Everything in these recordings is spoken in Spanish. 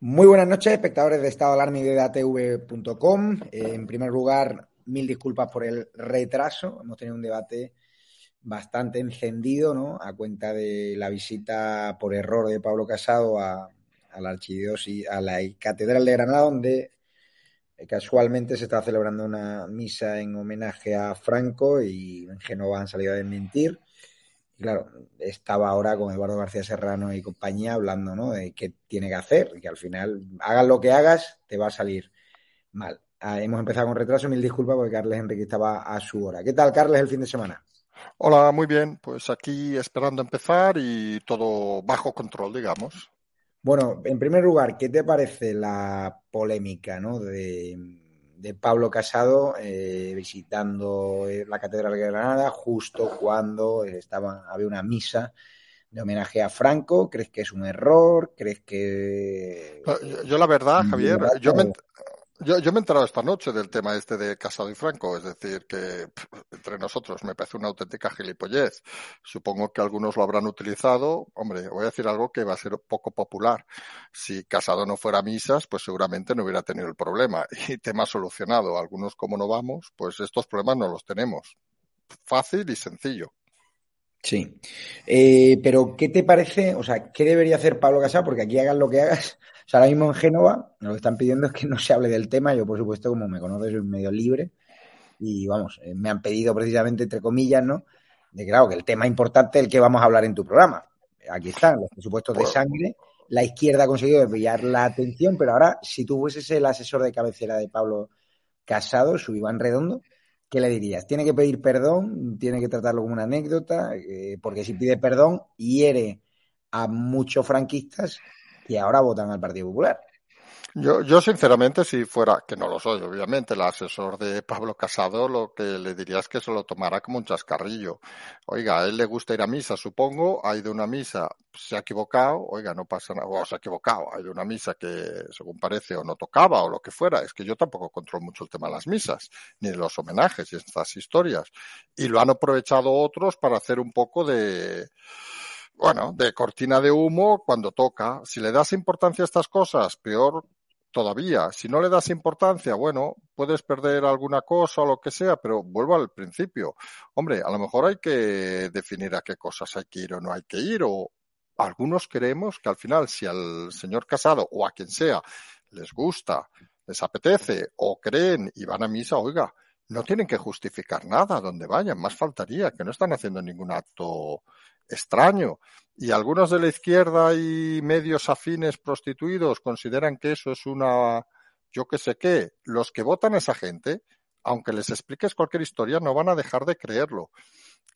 Muy buenas noches, espectadores de Estado Alarma y de DATV.com. Eh, en primer lugar, mil disculpas por el retraso. Hemos tenido un debate bastante encendido, ¿no? A cuenta de la visita por error de Pablo Casado a, a la archidiócesis, a la Catedral de Granada, donde eh, casualmente se está celebrando una misa en homenaje a Franco y en Génova han salido a desmentir. Y claro, estaba ahora con Eduardo García Serrano y compañía hablando ¿no? de qué tiene que hacer, y que al final, hagas lo que hagas, te va a salir mal. Ah, hemos empezado con retraso, mil disculpas porque Carles Enrique estaba a su hora. ¿Qué tal, Carles, el fin de semana? Hola, muy bien. Pues aquí esperando empezar y todo bajo control, digamos. Bueno, en primer lugar, ¿qué te parece la polémica ¿no? de, de Pablo Casado eh, visitando eh, la Catedral de Granada justo cuando estaba, había una misa de homenaje a Franco? ¿Crees que es un error? ¿Crees que...? Yo, yo la verdad, Javier, yo me, yo, yo, me he enterado esta noche del tema este de Casado y Franco, es decir, que entre nosotros me parece una auténtica gilipollez. Supongo que algunos lo habrán utilizado. Hombre, voy a decir algo que va a ser poco popular. Si Casado no fuera misas, pues seguramente no hubiera tenido el problema. Y tema solucionado. Algunos como no vamos, pues estos problemas no los tenemos. Fácil y sencillo. Sí. Eh, pero, ¿qué te parece? O sea, ¿qué debería hacer Pablo Casado? Porque aquí hagas lo que hagas. O sea, ahora mismo en Génova lo que están pidiendo es que no se hable del tema. Yo, por supuesto, como me conoces, soy medio libre. Y vamos, eh, me han pedido precisamente, entre comillas, ¿no? De que, claro, que el tema importante es el que vamos a hablar en tu programa. Aquí están los presupuestos de sangre. La izquierda ha conseguido desviar la atención, pero ahora, si tú fueses el asesor de cabecera de Pablo Casado, su Iván Redondo, ¿qué le dirías? ¿Tiene que pedir perdón? ¿Tiene que tratarlo como una anécdota? Eh, porque si pide perdón, hiere a muchos franquistas que ahora votan al Partido Popular. Yo, yo sinceramente, si fuera, que no lo soy, obviamente, el asesor de Pablo Casado, lo que le diría es que se lo tomara como un chascarrillo. Oiga, a él le gusta ir a misa, supongo, ha ido una misa, se ha equivocado, oiga, no pasa nada, o se ha equivocado, ha ido una misa que, según parece, o no tocaba, o lo que fuera. Es que yo tampoco controlo mucho el tema de las misas, ni de los homenajes y estas historias. Y lo han aprovechado otros para hacer un poco de, bueno, de cortina de humo cuando toca. Si le das importancia a estas cosas, peor todavía. Si no le das importancia, bueno, puedes perder alguna cosa o lo que sea, pero vuelvo al principio. Hombre, a lo mejor hay que definir a qué cosas hay que ir o no hay que ir, o algunos creemos que al final, si al señor Casado o a quien sea les gusta, les apetece o creen y van a misa, oiga, no tienen que justificar nada donde vayan, más faltaría, que no están haciendo ningún acto extraño. Y algunos de la izquierda y medios afines prostituidos consideran que eso es una, yo qué sé qué. Los que votan a esa gente, aunque les expliques cualquier historia, no van a dejar de creerlo.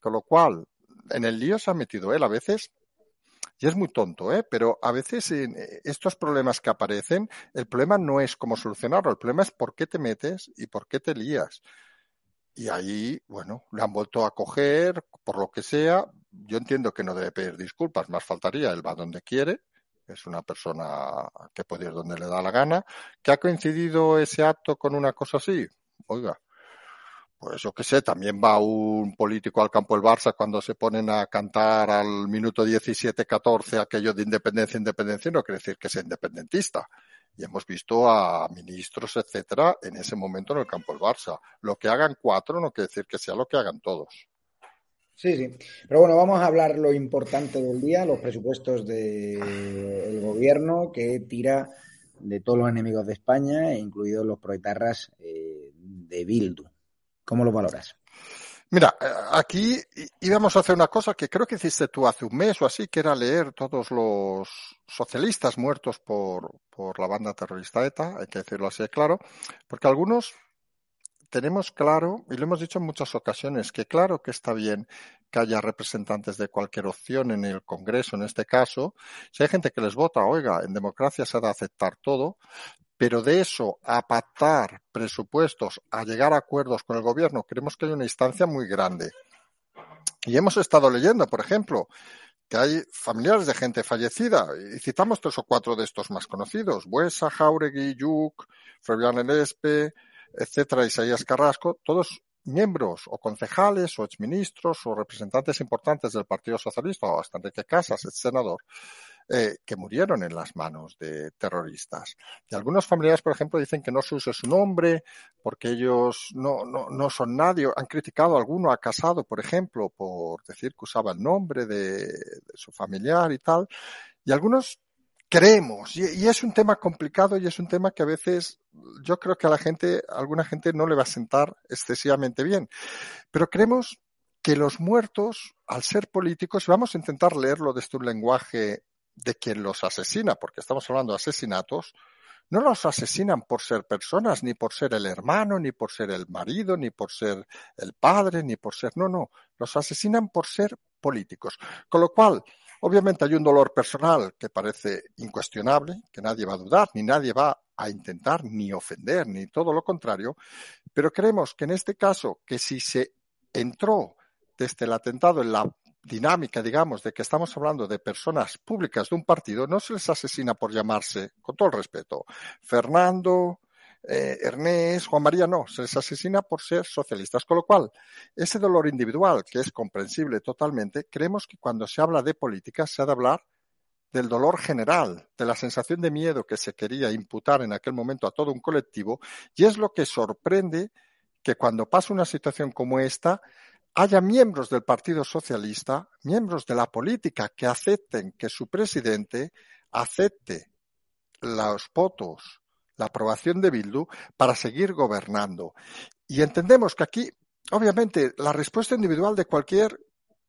Con lo cual, en el lío se ha metido él a veces. Y es muy tonto, ¿eh? Pero a veces en estos problemas que aparecen, el problema no es cómo solucionarlo, el problema es por qué te metes y por qué te lías. Y ahí, bueno, le han vuelto a coger, por lo que sea. Yo entiendo que no debe pedir disculpas, más faltaría, él va donde quiere, es una persona que puede ir donde le da la gana. ¿Que ha coincidido ese acto con una cosa así? Oiga, pues yo qué sé, también va un político al campo del Barça cuando se ponen a cantar al minuto 17-14 aquello de independencia, independencia, no quiere decir que sea independentista y hemos visto a ministros, etcétera, en ese momento en el campo del Barça. Lo que hagan cuatro no quiere decir que sea lo que hagan todos. Sí, sí. Pero bueno, vamos a hablar lo importante del día, los presupuestos del gobierno que tira de todos los enemigos de España, incluidos los proetarras eh, de Bildu. ¿Cómo lo valoras? Mira, eh, aquí íbamos a hacer una cosa que creo que hiciste tú hace un mes o así, que era leer todos los socialistas muertos por, por la banda terrorista ETA, hay que decirlo así claro, porque algunos tenemos claro, y lo hemos dicho en muchas ocasiones, que claro que está bien, que haya representantes de cualquier opción en el Congreso, en este caso, si hay gente que les vota, oiga, en democracia se ha de aceptar todo, pero de eso a pactar presupuestos, a llegar a acuerdos con el gobierno, creemos que hay una instancia muy grande. Y hemos estado leyendo, por ejemplo, que hay familiares de gente fallecida, y citamos tres o cuatro de estos más conocidos, Buesa, Jauregui, Yuk, Fabián Elespe, etcétera, Isaías Carrasco, todos miembros o concejales o exministros o representantes importantes del Partido Socialista o hasta Enrique Casas, el senador, eh, que murieron en las manos de terroristas. Y algunos familiares, por ejemplo, dicen que no se use su nombre porque ellos no, no, no son nadie. Han criticado a alguno, a Casado, por ejemplo, por decir que usaba el nombre de, su familiar y tal. Y algunos creemos, y, es un tema complicado y es un tema que a veces yo creo que a la gente, alguna gente no le va a sentar excesivamente bien, pero creemos que los muertos, al ser políticos, vamos a intentar leerlo desde un lenguaje de quien los asesina, porque estamos hablando de asesinatos, no los asesinan por ser personas, ni por ser el hermano, ni por ser el marido, ni por ser el padre, ni por ser, no, no, los asesinan por ser políticos. Con lo cual, obviamente hay un dolor personal que parece incuestionable, que nadie va a dudar, ni nadie va a intentar ni ofender, ni todo lo contrario, pero creemos que en este caso, que si se entró desde el atentado en la dinámica, digamos, de que estamos hablando de personas públicas de un partido, no se les asesina por llamarse, con todo el respeto, Fernando, eh, Ernest, Juan María, no, se les asesina por ser socialistas. Con lo cual, ese dolor individual, que es comprensible totalmente, creemos que cuando se habla de política se ha de hablar del dolor general, de la sensación de miedo que se quería imputar en aquel momento a todo un colectivo, y es lo que sorprende que cuando pasa una situación como esta, haya miembros del Partido Socialista, miembros de la política que acepten que su presidente acepte los votos, la aprobación de Bildu para seguir gobernando. Y entendemos que aquí, obviamente, la respuesta individual de cualquier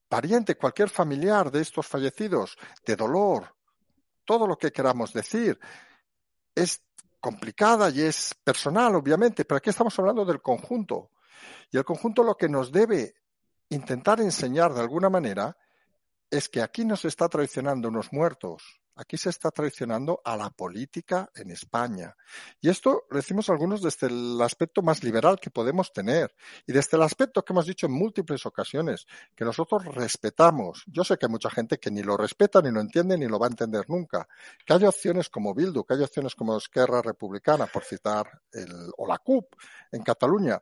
pariente, cualquier familiar de estos fallecidos, de dolor, todo lo que queramos decir, es complicada y es personal, obviamente, pero aquí estamos hablando del conjunto. Y el conjunto lo que nos debe intentar enseñar de alguna manera es que aquí no se está traicionando unos muertos, aquí se está traicionando a la política en España. Y esto lo decimos algunos desde el aspecto más liberal que podemos tener y desde el aspecto que hemos dicho en múltiples ocasiones, que nosotros respetamos. Yo sé que hay mucha gente que ni lo respeta, ni lo entiende, ni lo va a entender nunca. Que hay opciones como Bildu, que hay opciones como Esquerra Republicana, por citar, el, o la CUP en Cataluña,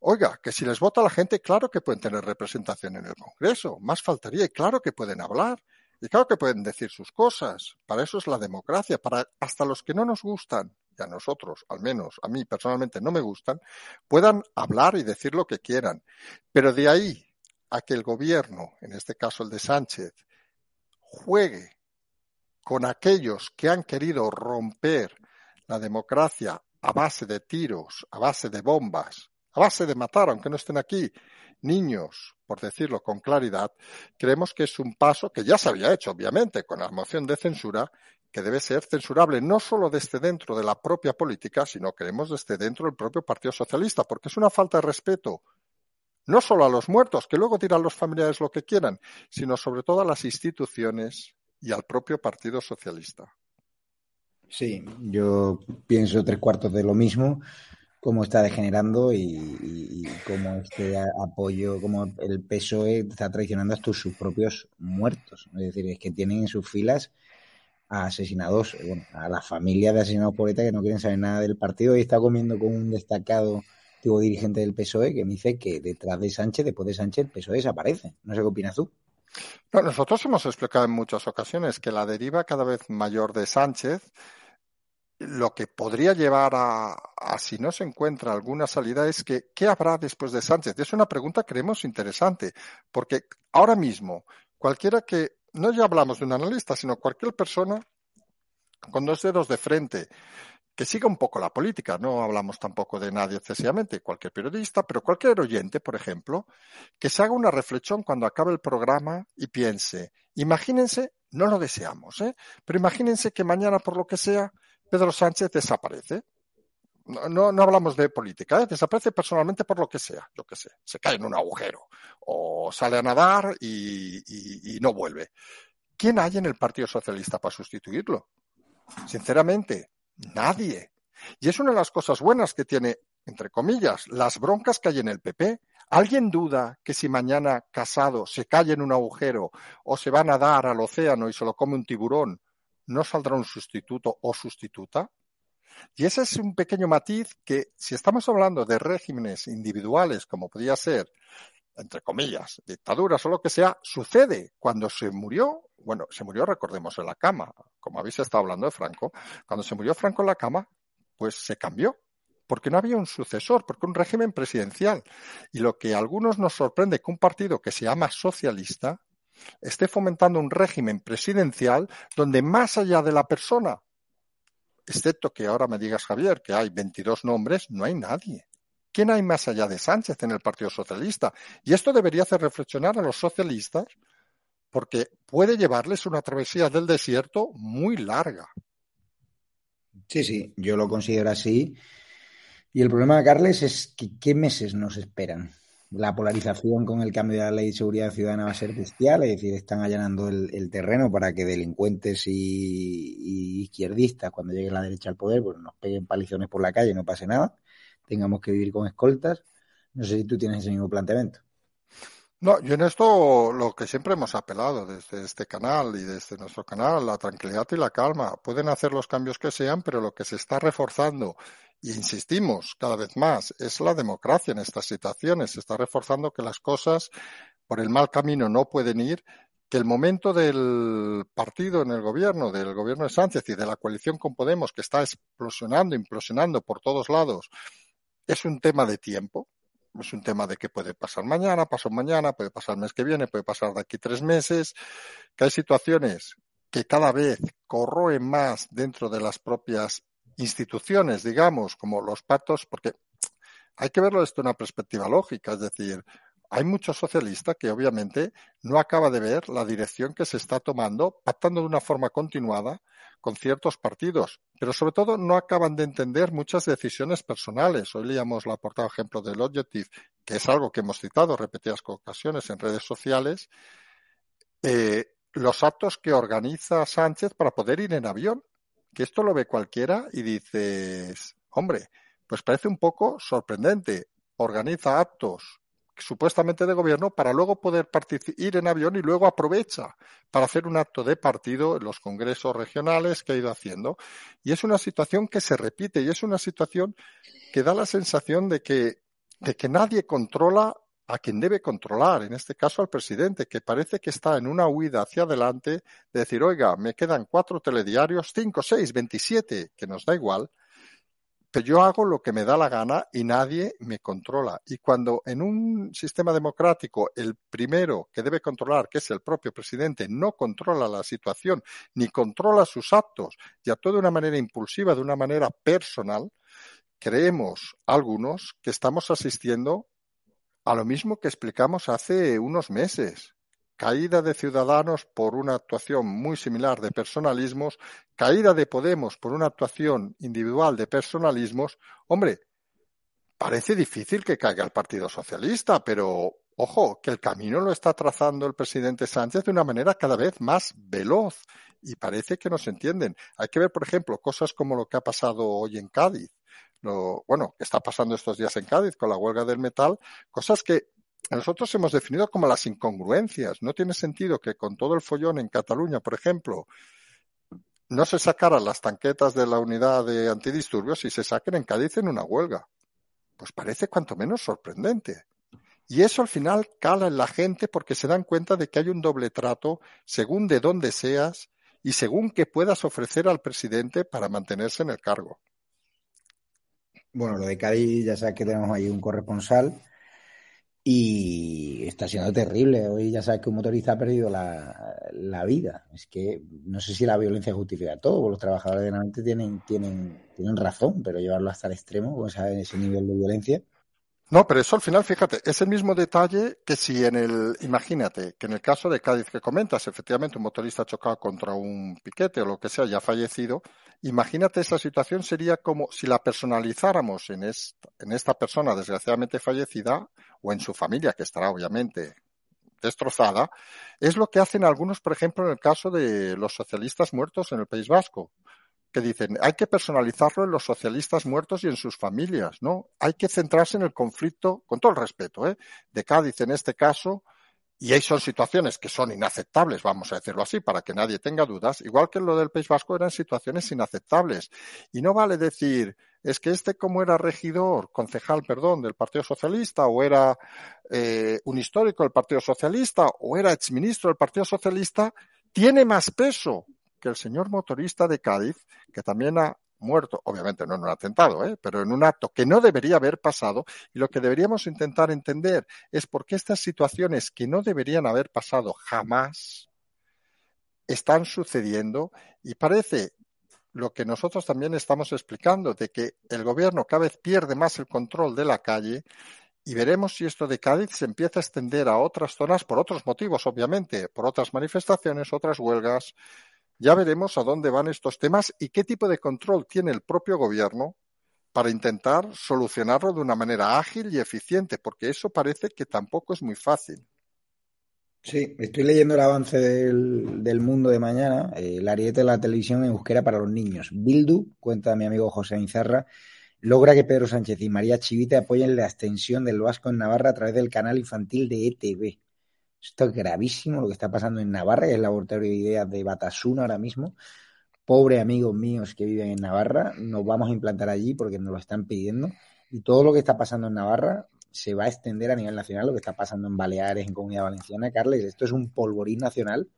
Oiga, que si les vota la gente, claro que pueden tener representación en el Congreso, más faltaría, y claro que pueden hablar, y claro que pueden decir sus cosas. Para eso es la democracia, para hasta los que no nos gustan, y a nosotros, al menos a mí personalmente no me gustan, puedan hablar y decir lo que quieran. Pero de ahí a que el gobierno, en este caso el de Sánchez, juegue con aquellos que han querido romper la democracia a base de tiros, a base de bombas, base de matar, aunque no estén aquí, niños, por decirlo con claridad, creemos que es un paso que ya se había hecho, obviamente, con la moción de censura, que debe ser censurable no solo desde dentro de la propia política, sino creemos desde dentro del propio Partido Socialista, porque es una falta de respeto no solo a los muertos, que luego dirán los familiares lo que quieran, sino sobre todo a las instituciones y al propio Partido Socialista. Sí, yo pienso tres cuartos de lo mismo cómo está degenerando y, cómo este apoyo, como el PSOE está traicionando hasta sus propios muertos. Es decir, es que tienen en sus filas a asesinados, bueno, a la familia de asesinados por que no quieren saber nada del partido y está comiendo con un destacado antiguo dirigente del PSOE que me dice que detrás de Sánchez, después de Sánchez, el PSOE desaparece. No sé qué opinas tú. No, nosotros hemos explicado en muchas ocasiones que la deriva cada vez mayor de Sánchez lo que podría llevar a, a, si no se encuentra alguna salida es que ¿qué habrá después de Sánchez? Es una pregunta creemos interesante, porque ahora mismo cualquiera que, no ya hablamos de un analista, sino cualquier persona con dos dedos de frente, que siga un poco la política, no hablamos tampoco de nadie excesivamente, cualquier periodista, pero cualquier oyente, por ejemplo, que se haga una reflexión cuando acabe el programa y piense, imagínense, no lo deseamos, ¿eh? pero imagínense que mañana, por lo que sea, Pedro Sánchez desaparece. no, no hablamos de política, ¿eh? desaparece personalmente por lo que sea, yo qué sé, se cae en un agujero o sale a nadar y, y no vuelve. ¿Quién hay en el Partido Socialista para sustituirlo? Sinceramente, nadie. Y es una de las cosas buenas que tiene, entre comillas, las broncas que hay en el PP. ¿Alguien duda que si mañana Casado se cae en un agujero o se va a nadar al océano y se lo come un tiburón, no saldrá un sustituto o sustituta? Y ese es un pequeño matiz que, si estamos hablando de regímenes individuales, como podía ser, entre comillas, dictaduras o lo que sea, sucede cuando se murió, bueno, se murió, recordemos, en la cama, como habéis estado hablando de Franco, cuando se murió Franco en la cama, pues se cambió, porque no había un sucesor, porque un régimen presidencial. Y lo que a algunos nos sorprende que un partido que se llama socialista esté fomentando un régimen presidencial donde más allá de la persona excepto que ahora me digas, Javier, que hay 22 nombres, no hay nadie. ¿Quién hay más allá de Sánchez en el Partido Socialista? Y esto debería hacer reflexionar a los socialistas porque puede llevarles una travesía del desierto muy larga. Sí, sí, yo lo considero así. Y el problema, Carles, es que qué meses nos esperan la polarización con el cambio de la ley de seguridad ciudadana va a ser bestial, es decir, están allanando el, terreno para que delincuentes y, izquierdistas, cuando llegue la derecha al poder, pues nos peguen palizones por la calle, no pase nada, tengamos que vivir con escoltas. No sé si tú tienes ese mismo planteamiento. No, yo en esto lo que siempre hemos apelado desde este canal y desde nuestro canal, la tranquilidad y la calma. Pueden hacer los cambios que sean, pero lo que se está reforzando y insistimos cada vez más, es la democracia en estas situaciones. Se está reforzando que las cosas por el mal camino no pueden ir, que el momento del partido en el gobierno, del gobierno de Sánchez y de la coalición con Podemos, que está explosionando, implosionando por todos lados, es un tema de tiempo. Es un tema de que puede pasar mañana, pasó mañana, puede pasar el mes que viene, puede pasar de aquí tres meses, que hay situaciones que cada vez corroen más dentro de las propias instituciones, digamos, como los pactos, porque hay que verlo desde una perspectiva lógica, es decir, hay muchos socialistas que obviamente no acaba de ver la dirección que se está tomando, pactando de una forma continuada con ciertos partidos, pero sobre todo no acaban de entender muchas decisiones personales. Hoy leíamos la portada ejemplo del Objective, que es algo que hemos citado repetidas ocasiones en redes sociales, eh, los actos que organiza Sánchez para poder ir en avión que esto lo ve cualquiera y dices, hombre, pues parece un poco sorprendente. Organiza actos supuestamente de gobierno para luego poder ir en avión y luego aprovecha para hacer un acto de partido en los congresos regionales que ha ido haciendo. Y es una situación que se repite y es una situación que da la sensación de que, de que nadie controla a quien debe controlar, en este caso al presidente, que parece que está en una huida hacia adelante de decir, oiga, me quedan cuatro telediarios, cinco, seis, veintisiete, que nos da igual, pero yo hago lo que me da la gana y nadie me controla. Y cuando en un sistema democrático el primero que debe controlar, que es el propio presidente, no controla la situación ni controla sus actos y actúa de una manera impulsiva, de una manera personal, creemos algunos que estamos asistiendo a lo mismo que explicamos hace unos meses. Caída de Ciudadanos por una actuación muy similar de personalismos, caída de Podemos por una actuación individual de personalismos. Hombre, parece difícil que caiga el Partido Socialista, pero ojo, que el camino lo está trazando el presidente Sánchez de una manera cada vez más veloz y parece que nos entienden. Hay que ver, por ejemplo, cosas como lo que ha pasado hoy en Cádiz lo, bueno, que está pasando estos días en Cádiz con la huelga del metal, cosas que nosotros hemos definido como las incongruencias. No tiene sentido que con todo el follón en Cataluña, por ejemplo, no se sacaran las tanquetas de la unidad de antidisturbios y se saquen en Cádiz en una huelga. Pues parece cuanto menos sorprendente. Y eso al final cala en la gente porque se dan cuenta de que hay un doble trato según de dónde seas y según qué puedas ofrecer al presidente para mantenerse en el cargo. Bueno, lo de Cádiz ya sabes que tenemos ahí un corresponsal y está siendo terrible. Hoy ya sabes que un motorista ha perdido la, vida. Es que no sé si la violencia justifica todo, los trabajadores de la tienen, tienen, tienen razón, pero llevarlo hasta el extremo, con ese nivel de violencia. No, pero eso al final, fíjate, es el mismo detalle que si en el, imagínate, que en el caso de Cádiz que comentas, efectivamente un motorista ha chocado contra un piquete o lo que sea y ha fallecido, imagínate esa situación sería como si la personalizáramos en esta, en esta persona desgraciadamente fallecida o en su familia, que estará obviamente destrozada, es lo que hacen algunos, por ejemplo, en el caso de los socialistas muertos en el País Vasco que dicen hay que personalizarlo en los socialistas muertos y en sus familias, ¿no? Hay que centrarse en el conflicto, con todo el respeto, ¿eh? de Cádiz en este caso, y ahí son situaciones que son inaceptables, vamos a decirlo así, para que nadie tenga dudas, igual que lo del País Vasco eran situaciones inaceptables. Y no vale decir, es que este como era regidor, concejal, perdón, del Partido Socialista, o era eh, un histórico del Partido Socialista, o era exministro del Partido Socialista, tiene más peso que el señor motorista de Cádiz, que también ha muerto, obviamente no en un atentado, ¿eh? pero en un acto que no debería haber pasado, y lo que deberíamos intentar entender es por qué estas situaciones que no deberían haber pasado jamás están sucediendo y parece lo que nosotros también estamos explicando, de que el gobierno cada vez pierde más el control de la calle y veremos si esto de Cádiz se empieza a extender a otras zonas por otros motivos, obviamente, por otras manifestaciones, otras huelgas, ya veremos a dónde van estos temas y qué tipo de control tiene el propio gobierno para intentar solucionarlo de una manera ágil y eficiente, porque eso parece que tampoco es muy fácil. Sí, estoy leyendo el avance del, mundo de mañana, el ariete de la televisión en euskera para los niños. Bildu, cuenta mi amigo José Inzarra, logra que Pedro Sánchez y María Chivite apoyen la extensión del Vasco en Navarra a través del canal infantil de ETV. Esto es gravísimo lo que está pasando en Navarra, que es el laboratorio de ideas de Batasuna ahora mismo. Pobre amigos míos que viven en Navarra, nos vamos a implantar allí porque nos lo están pidiendo. Y todo lo que está pasando en Navarra se va a extender a nivel nacional, lo que está pasando en Baleares, en Comunidad Valenciana. Carles, esto es un polvorín nacional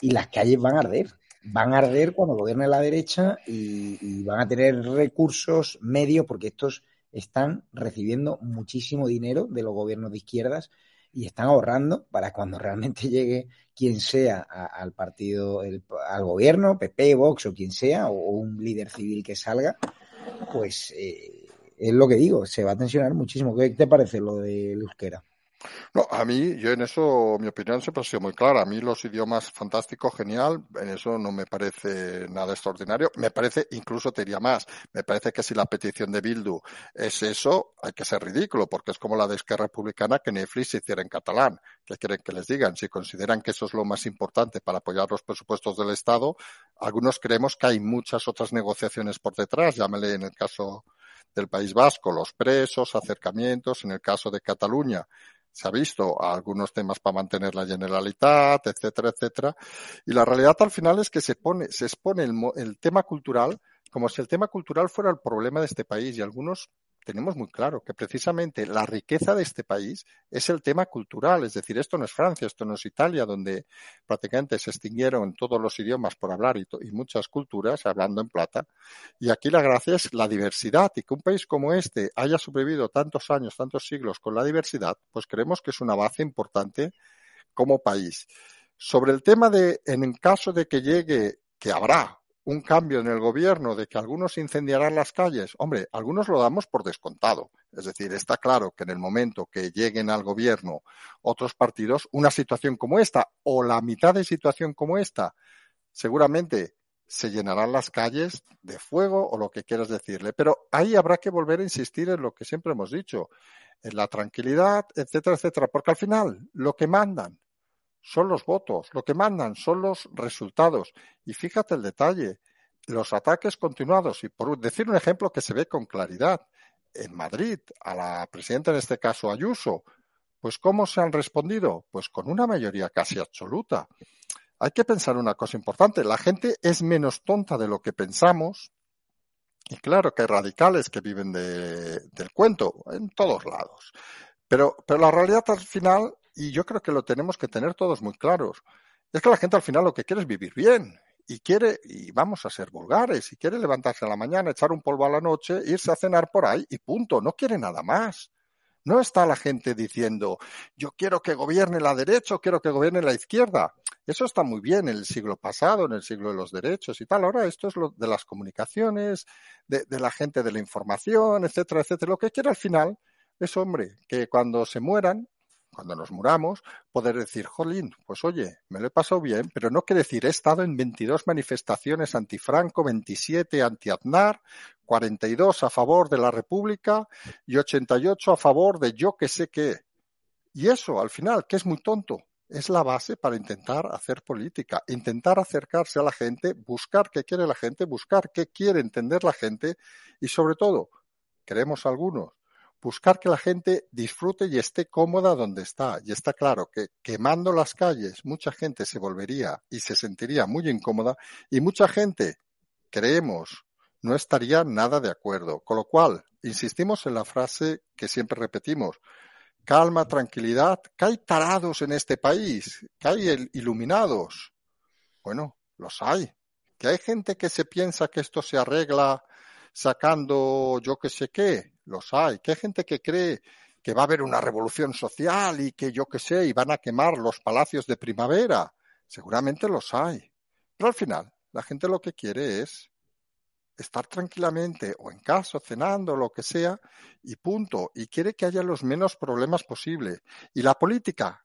y las calles van a arder. Van a arder cuando gobierne la derecha y, y van a tener recursos, medios, porque estos están recibiendo muchísimo dinero de los gobiernos de izquierdas y están ahorrando para cuando realmente llegue quien sea al partido, al gobierno, PP, Vox o quien sea, o, un líder civil que salga, pues eh, es lo que digo, se va a tensionar muchísimo. ¿Qué te parece lo de euskera? No, a mí, yo en eso, mi opinión siempre ha sido muy clara. A mí los idiomas fantástico, genial, en eso no me parece nada extraordinario. Me parece, incluso te diría más, me parece que si la petición de Bildu es eso, hay que ser ridículo, porque es como la de Esquerra Republicana que Netflix se hiciera en catalán. ¿Qué quieren que les digan? Si consideran que eso es lo más importante para apoyar los presupuestos del Estado, algunos creemos que hay muchas otras negociaciones por detrás. Llámele en el caso del País Vasco, los presos, acercamientos, en el caso de Cataluña, se ha visto algunos temas para mantener la generalidad, etcétera, etcétera. Y la realidad al final es que se pone, se expone el, el tema cultural como si el tema cultural fuera el problema de este país y algunos tenemos muy claro que precisamente la riqueza de este país es el tema cultural, es decir, esto no es Francia, esto no es Italia, donde prácticamente se extinguieron todos los idiomas por hablar y, muchas culturas hablando en plata. Y aquí la gracia es la diversidad y que un país como este haya sobrevivido tantos años, tantos siglos con la diversidad, pues creemos que es una base importante como país. Sobre el tema de, en caso de que llegue, que habrá un cambio en el gobierno de que algunos incendiarán las calles, hombre, algunos lo damos por descontado. Es decir, está claro que en el momento que lleguen al gobierno otros partidos, una situación como esta o la mitad de situación como esta, seguramente se llenarán las calles de fuego o lo que quieras decirle. Pero ahí habrá que volver a insistir en lo que siempre hemos dicho, en la tranquilidad, etcétera, etcétera, porque al final lo que mandan son los votos, lo que mandan son los resultados. Y fíjate el detalle, los ataques continuados, y por decir un ejemplo que se ve con claridad, en Madrid, a la presidenta en este caso Ayuso, pues ¿cómo se han respondido? Pues con una mayoría casi absoluta. Hay que pensar una cosa importante, la gente es menos tonta de lo que pensamos, y claro que hay radicales que viven del cuento en todos lados. Pero, pero la realidad al final y yo creo que lo tenemos que tener todos muy claros. Es que la gente al final lo que quiere es vivir bien y quiere, y vamos a ser vulgares, y quiere levantarse a la mañana, echar un polvo a la noche, irse a cenar por ahí y punto, no quiere nada más. No está la gente diciendo, yo quiero que gobierne la derecha o quiero que gobierne la izquierda. Eso está muy bien en el siglo pasado, en el siglo de los derechos y tal. Ahora esto es lo de las comunicaciones, de, de la gente de la información, etcétera, etcétera. Lo que quiere al final es, hombre, que cuando se mueran, cuando nos muramos, poder decir, jolín, pues oye, me lo he pasado bien, pero no quiere decir, he estado en 22 manifestaciones anti-Franco, 27 anti-Aznar, 42 a favor de la República y 88 a favor de yo que sé qué. Y eso, al final, que es muy tonto, es la base para intentar hacer política, intentar acercarse a la gente, buscar qué quiere la gente, buscar qué quiere entender la gente y sobre todo, queremos algunos, buscar que la gente disfrute y esté cómoda donde está. Y está claro que quemando las calles mucha gente se volvería y se sentiría muy incómoda y mucha gente, creemos, no estaría nada de acuerdo. Con lo cual, insistimos en la frase que siempre repetimos, calma, tranquilidad, que hay tarados en este país, que hay iluminados. Bueno, los hay. Que hay gente que se piensa que esto se arregla sacando yo que sé qué, los hay. Que hay gente que cree que va a haber una revolución social y que yo que sé, y van a quemar los palacios de primavera. Seguramente los hay. Pero al final, la gente lo que quiere es estar tranquilamente o en casa, cenando, lo que sea, y punto. Y quiere que haya los menos problemas posible. Y la política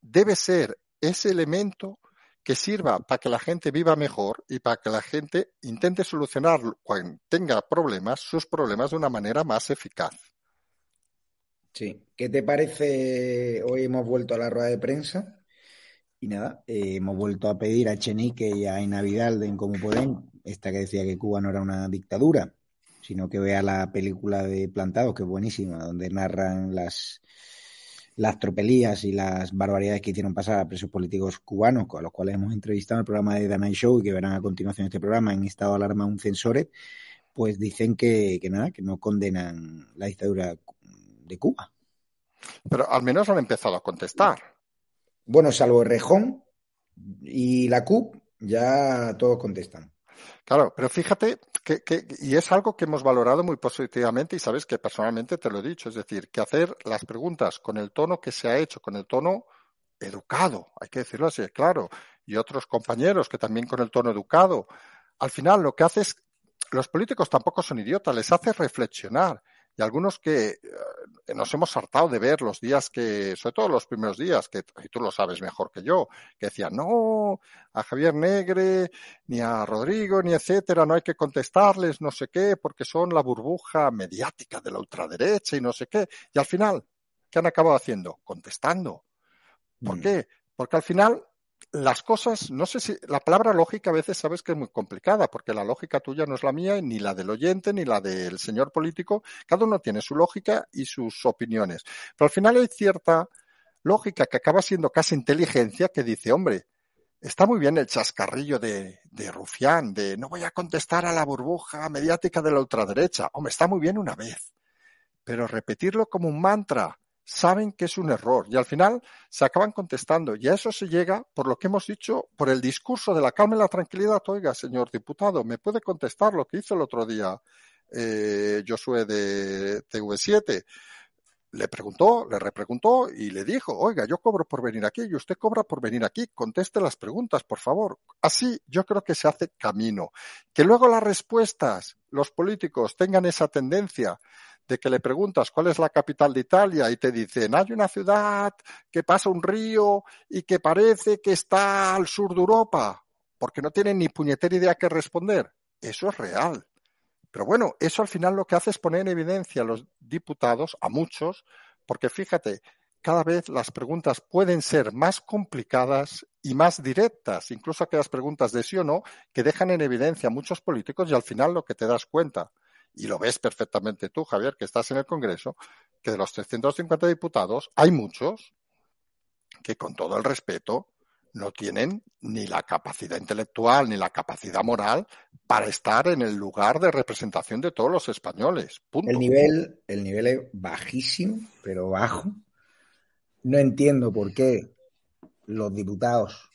debe ser ese elemento que sirva para que la gente viva mejor y para que la gente intente solucionar cuando tenga problemas, sus problemas de una manera más eficaz. Sí. ¿Qué te parece? Hoy hemos vuelto a la rueda de prensa y nada, eh, hemos vuelto a pedir a Chenique y a Inavidal en Cómo Pueden, esta que decía que Cuba no era una dictadura, sino que vea la película de Plantados, que es buenísima, donde narran las las tropelías y las barbaridades que hicieron pasar a presos políticos cubanos, con los cuales hemos entrevistado en el programa de The Night Show y que verán a continuación este programa en estado de alarma un censores, pues dicen que, que nada, que no condenan la dictadura de Cuba. Pero al menos han empezado a contestar. Bueno, salvo Rejón y la CUP, ya todos contestan. Claro, pero fíjate que, y es algo que hemos valorado muy positivamente y sabes que personalmente te lo he dicho, es decir, que hacer las preguntas con el tono que se ha hecho, con el tono educado, hay que decirlo así, claro, y otros compañeros que también con el tono educado, al final lo que hace es, los políticos tampoco son idiotas, les hace reflexionar y algunos que eh, nos hemos hartado de ver los días que, sobre todo los primeros días, que y tú lo sabes mejor que yo, que decían, no, a Javier Negre, ni a Rodrigo, ni etcétera, no hay que contestarles, no sé qué, porque son la burbuja mediática de la ultraderecha y no sé qué. Y al final, ¿qué han acabado haciendo? Contestando. ¿Por mm. qué? Porque al final las cosas, no sé si la palabra lógica a veces sabes que es muy complicada, porque la lógica tuya no es la mía, ni la del oyente, ni la del señor político. Cada uno tiene su lógica y sus opiniones. Pero al final hay cierta lógica que acaba siendo casi inteligencia que dice, hombre, está muy bien el chascarrillo de, de Rufián, de no voy a contestar a la burbuja mediática de la ultraderecha. Hombre, está muy bien una vez. Pero repetirlo como un mantra saben que es un error y al final se acaban contestando. Y a eso se llega por lo que hemos dicho, por el discurso de la calma y la tranquilidad. Oiga, señor diputado, ¿me puede contestar lo que hizo el otro día eh, Josué de TV7? Le preguntó, le repreguntó y le dijo, oiga, yo cobro por venir aquí y usted cobra por venir aquí. Conteste las preguntas, por favor. Así yo creo que se hace camino. Que luego las respuestas, los políticos tengan esa tendencia de que le preguntas cuál es la capital de Italia y te dicen, hay una ciudad que pasa un río y que parece que está al sur de Europa, porque no tienen ni puñetera idea que responder. Eso es real. Pero bueno, eso al final lo que hace es poner en evidencia a los diputados, a muchos, porque fíjate, cada vez las preguntas pueden ser más complicadas y más directas, incluso aquellas preguntas de sí o no, que dejan en evidencia a muchos políticos y al final lo que te das cuenta y lo ves perfectamente tú, Javier, que estás en el Congreso, que de los 350 diputados hay muchos que con todo el respeto no tienen ni la capacidad intelectual ni la capacidad moral para estar en el lugar de representación de todos los españoles. El nivel, el nivel es bajísimo, pero bajo. No entiendo por qué los diputados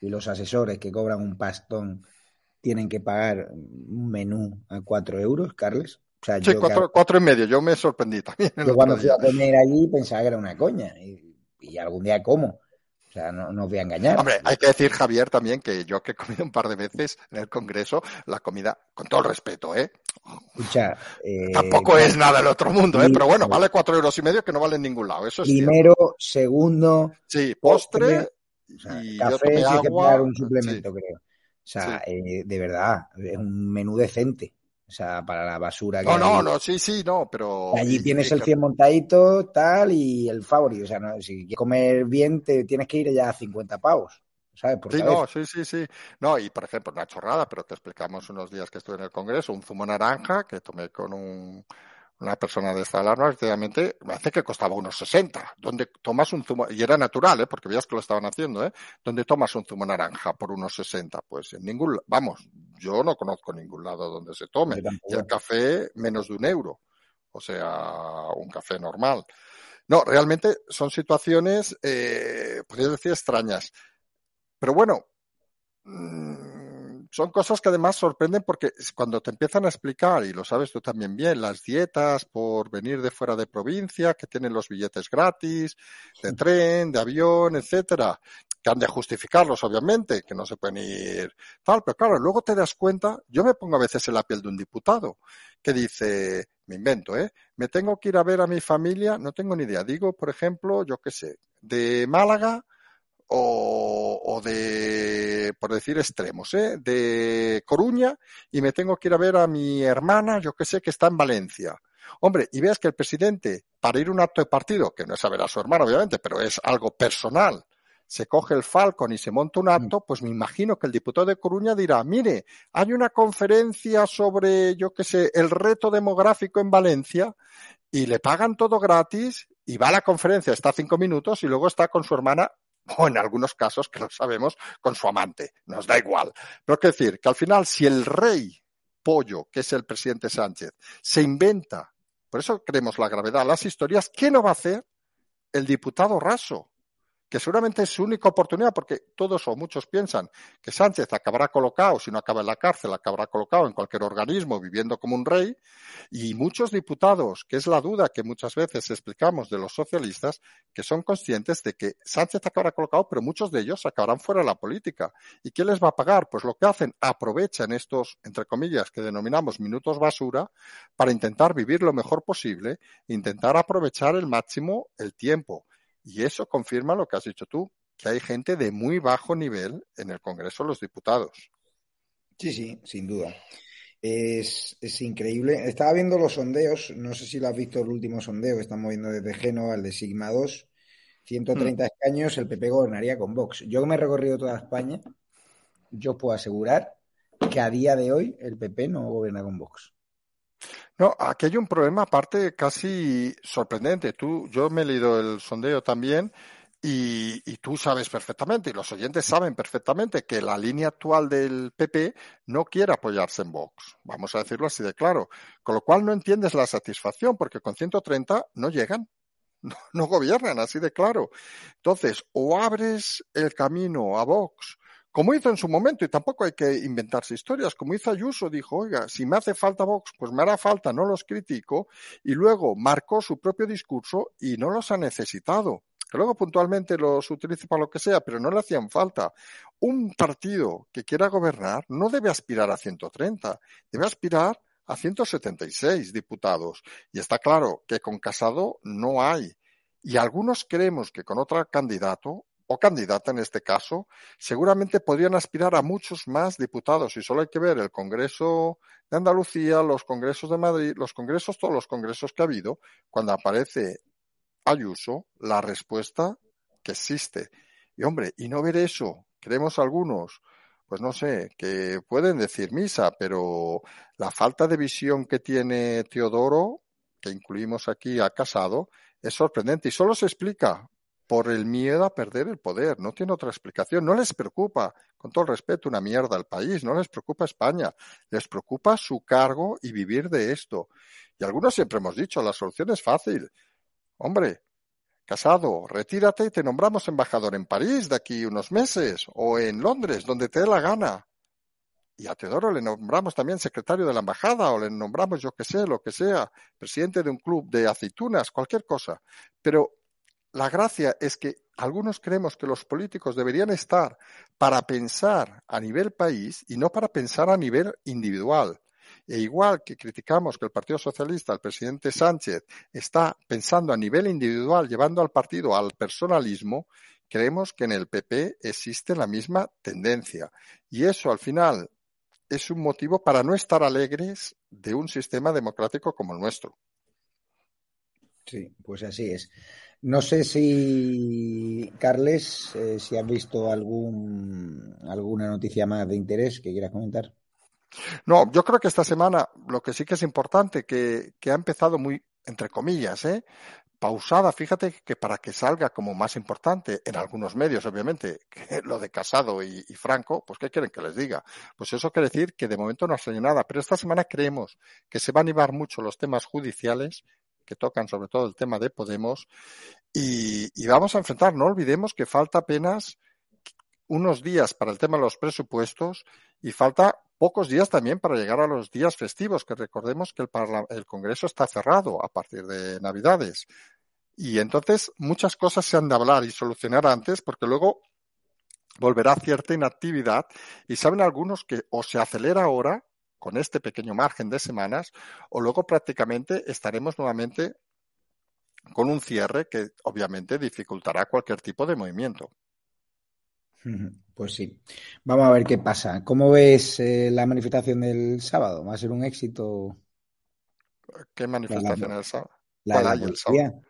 y los asesores que cobran un pastón tienen que pagar un menú a cuatro euros, Carles. O sea, sí, cuatro, y medio. Yo me sorprendí también. Yo cuando fui a comer allí pensaba que era una coña. Y, algún día como. O sea, no, no, os voy a engañar. Hombre, hay que decir, Javier, también que yo que he comido un par de veces en el Congreso, la comida, con todo el respeto, ¿eh? Escucha, eh, Tampoco es nada del otro mundo, ¿eh? pero bueno, vale cuatro euros y medio que no vale en ningún lado. Eso es Primero, segundo. Sí, postre. y café sí que pagar un suplemento, creo. O sea, eh, de verdad, es un menú decente. O sea, para la basura que No, no, no, sí, sí, no, pero... Allí tienes el 100 montadito, tal, y el favorito. O sea, no, si quieres comer bien, te tienes que ir ya a 50 pavos. ¿sabes? sí, no, sí, sí, sí. No, y por ejemplo, una chorrada, pero te explicamos unos días que estuve en el Congreso, un zumo naranja que tomé con un, una persona de esta alarma, efectivamente, me hace que costaba unos 60. Donde tomas un zumo, y era natural, ¿eh? porque veías que lo estaban haciendo, ¿eh? Donde tomas un zumo naranja por unos 60. Pues en ningún, vamos, yo no conozco ningún lado donde se tome. Y el café, menos de un euro. O sea, un café normal. No, realmente son situaciones, eh, podrías decir, extrañas. Pero bueno, mm, son cosas que además sorprenden porque cuando te empiezan a explicar, y lo sabes tú también bien, las dietas por venir de fuera de provincia, que tienen los billetes gratis, de tren, de avión, etcétera, que han de justificarlos, obviamente, que no se pueden ir tal, pero claro, luego te das cuenta, yo me pongo a veces en la piel de un diputado que dice, me invento, ¿eh? Me tengo que ir a ver a mi familia, no tengo ni idea, digo, por ejemplo, yo qué sé, de Málaga o, de, por decir extremos, ¿eh? de Coruña y me tengo que ir a ver a mi hermana, yo que sé, que está en Valencia. Hombre, y veas que el presidente, para ir a un acto de partido, que no es a ver a su hermana, obviamente, pero es algo personal, se coge el Falcon y se monta un acto, pues me imagino que el diputado de Coruña dirá, mire, hay una conferencia sobre, yo qué sé, el reto demográfico en Valencia y le pagan todo gratis y va a la conferencia, está cinco minutos y luego está con su hermana o en algunos casos, que lo sabemos, con su amante. Nos da igual. Pero que decir que al final, si el rey pollo, que es el presidente Sánchez, se inventa, por eso creemos la gravedad, las historias, ¿qué no va a hacer el diputado raso? Que seguramente es su única oportunidad, porque todos o muchos piensan que Sánchez acabará colocado, si no acaba en la cárcel, acabará colocado en cualquier organismo viviendo como un rey, y muchos diputados, que es la duda que muchas veces explicamos de los socialistas, que son conscientes de que Sánchez acabará colocado, pero muchos de ellos acabarán fuera de la política. ¿Y quién les va a pagar? Pues lo que hacen, aprovechan estos, entre comillas, que denominamos minutos basura, para intentar vivir lo mejor posible, intentar aprovechar el máximo el tiempo. Y eso confirma lo que has dicho tú, que hay gente de muy bajo nivel en el Congreso de los Diputados. Sí, sí, sin duda. Es, increíble. Estaba viendo los sondeos, no sé si lo has visto el último sondeo que estamos viendo desde Génova, el de Sigma 2. 130 escaños, el PP gobernaría con Vox. Yo que me he recorrido toda España, yo puedo asegurar que a día de hoy el PP no gobierna con Vox. No, aquí hay un problema aparte casi sorprendente. Tú, yo me he leído el sondeo también y, tú sabes perfectamente, y los oyentes saben perfectamente, que la línea actual del PP no quiere apoyarse en Vox. Vamos a decirlo así de claro. Con lo cual no entiendes la satisfacción, porque con 130 no llegan. No, no gobiernan, así de claro. Entonces, o abres el camino a Vox como hizo en su momento, y tampoco hay que inventarse historias, como hizo Ayuso, dijo, oiga, si me hace falta Vox, pues me hará falta, no los critico, y luego marcó su propio discurso y no los ha necesitado. Que luego puntualmente los utilice para lo que sea, pero no le hacían falta. Un partido que quiera gobernar no debe aspirar a 130, debe aspirar a 176 diputados. Y está claro que con Casado no hay. Y algunos creemos que con otro candidato o candidata en este caso, seguramente podrían aspirar a muchos más diputados y solo hay que ver el Congreso de Andalucía, los Congresos de Madrid, los Congresos, todos los Congresos que ha habido, cuando aparece Ayuso, la respuesta que existe. Y hombre, y no ver eso, creemos algunos, pues no sé, que pueden decir misa, pero la falta de visión que tiene Teodoro, que incluimos aquí a Casado, es sorprendente y solo se explica por el miedo a perder el poder. No tiene otra explicación. No les preocupa, con todo el respeto, una mierda al país. No les preocupa España. Les preocupa su cargo y vivir de esto. Y algunos siempre hemos dicho, la solución es fácil. Hombre, casado, retírate y te nombramos embajador en París de aquí unos meses o en Londres, donde te dé la gana. Y a Teodoro le nombramos también secretario de la embajada o le nombramos yo que sé, lo que sea, presidente de un club de aceitunas, cualquier cosa. Pero la gracia es que algunos creemos que los políticos deberían estar para pensar a nivel país y no para pensar a nivel individual. E igual que criticamos que el Partido Socialista, el presidente Sánchez, está pensando a nivel individual, llevando al partido al personalismo, creemos que en el PP existe la misma tendencia. Y eso, al final, es un motivo para no estar alegres de un sistema democrático como el nuestro. Sí, pues así es. No sé si, Carles, eh, si has visto algún, alguna noticia más de interés que quieras comentar. No, yo creo que esta semana lo que sí que es importante, que, que ha empezado muy, entre comillas, ¿eh? pausada, fíjate que para que salga como más importante en algunos medios, obviamente, que lo de Casado y, Franco, pues ¿qué quieren que les diga? Pues eso quiere decir que de momento no ha salido nada, pero esta semana creemos que se van a llevar mucho los temas judiciales que tocan sobre todo el tema de Podemos y, vamos a enfrentar, no olvidemos que falta apenas unos días para el tema de los presupuestos y falta pocos días también para llegar a los días festivos, que recordemos que el, el, Congreso está cerrado a partir de Navidades. Y entonces muchas cosas se han de hablar y solucionar antes porque luego volverá cierta inactividad y saben algunos que o se acelera ahora con este pequeño margen de semanas o luego prácticamente estaremos nuevamente con un cierre que obviamente dificultará cualquier tipo de movimiento. Pues sí. Vamos a ver qué pasa. ¿Cómo ves eh, la manifestación del sábado? ¿Va a ser un éxito? ¿Qué manifestación el sábado? La, la, el sábado?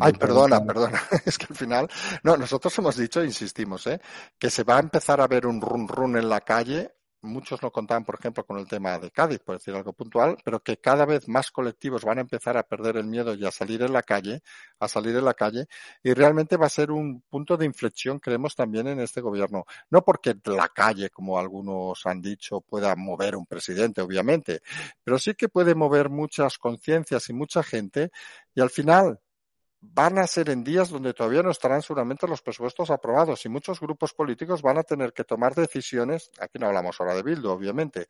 Ay, perdona, perdona. Es que al final, no, nosotros hemos dicho, insistimos, ¿eh? que se va a empezar a ver un run run en la calle muchos no contaban, por ejemplo, con el tema de Cádiz, por decir algo puntual, pero que cada vez más colectivos van a empezar a perder el miedo y a salir en la calle, a salir en la calle, y realmente va a ser un punto de inflexión, creemos, también en este gobierno. No porque la calle, como algunos han dicho, pueda mover un presidente, obviamente, pero sí que puede mover muchas conciencias y mucha gente, y al final, van a ser en días donde todavía no estarán seguramente los presupuestos aprobados y muchos grupos políticos van a tener que tomar decisiones, aquí no hablamos ahora de Bildu, obviamente,